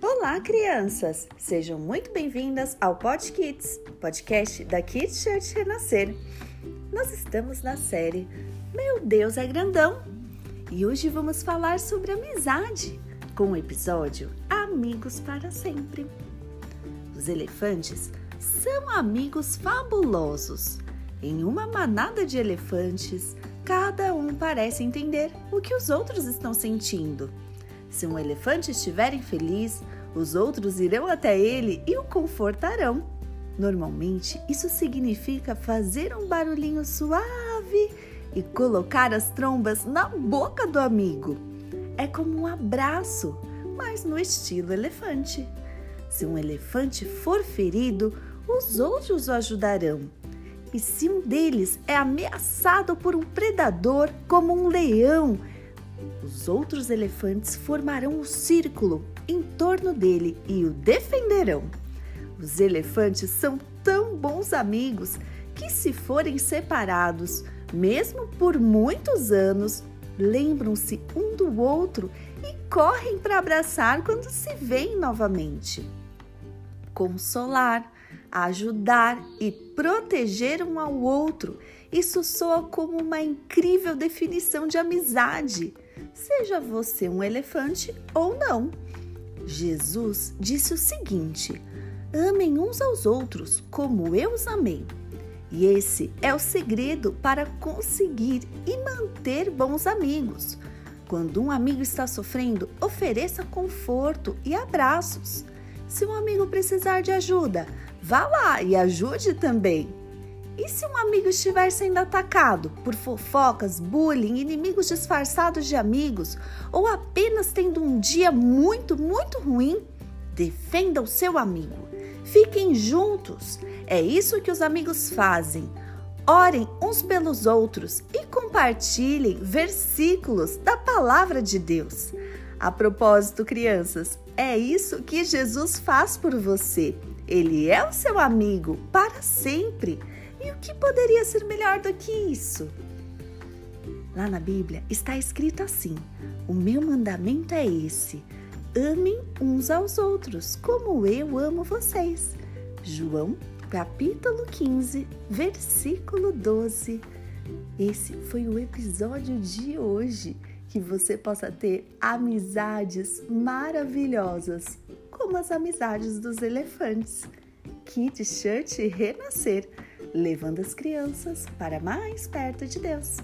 Olá, crianças! Sejam muito bem-vindas ao Pod Kids, podcast da Kids Church Renascer. Nós estamos na série Meu Deus é Grandão e hoje vamos falar sobre amizade com o episódio Amigos para Sempre. Os elefantes são amigos fabulosos. Em uma manada de elefantes, cada um parece entender o que os outros estão sentindo. Se um elefante estiver infeliz, os outros irão até ele e o confortarão. Normalmente, isso significa fazer um barulhinho suave e colocar as trombas na boca do amigo. É como um abraço, mas no estilo elefante. Se um elefante for ferido, os outros o ajudarão. E se um deles é ameaçado por um predador, como um leão, os outros elefantes formarão um círculo em torno dele e o defenderão. Os elefantes são tão bons amigos que, se forem separados, mesmo por muitos anos, lembram-se um do outro e correm para abraçar quando se veem novamente. Consolar, ajudar e proteger um ao outro, isso soa como uma incrível definição de amizade, seja você um elefante ou não. Jesus disse o seguinte: Amem uns aos outros como eu os amei. E esse é o segredo para conseguir e manter bons amigos. Quando um amigo está sofrendo, ofereça conforto e abraços. Se um amigo precisar de ajuda, vá lá e ajude também. E se um amigo estiver sendo atacado por fofocas, bullying, inimigos disfarçados de amigos ou apenas tendo um dia muito, muito ruim? Defenda o seu amigo. Fiquem juntos. É isso que os amigos fazem. Orem uns pelos outros e compartilhem versículos da palavra de Deus. A propósito, crianças, é isso que Jesus faz por você. Ele é o seu amigo para sempre. E o que poderia ser melhor do que isso? Lá na Bíblia está escrito assim: O meu mandamento é esse: amem uns aos outros, como eu amo vocês. João, capítulo 15, versículo 12. Esse foi o episódio de hoje. Que você possa ter amizades maravilhosas, como as amizades dos elefantes. Kid Shirt renascer levando as crianças para mais perto de Deus.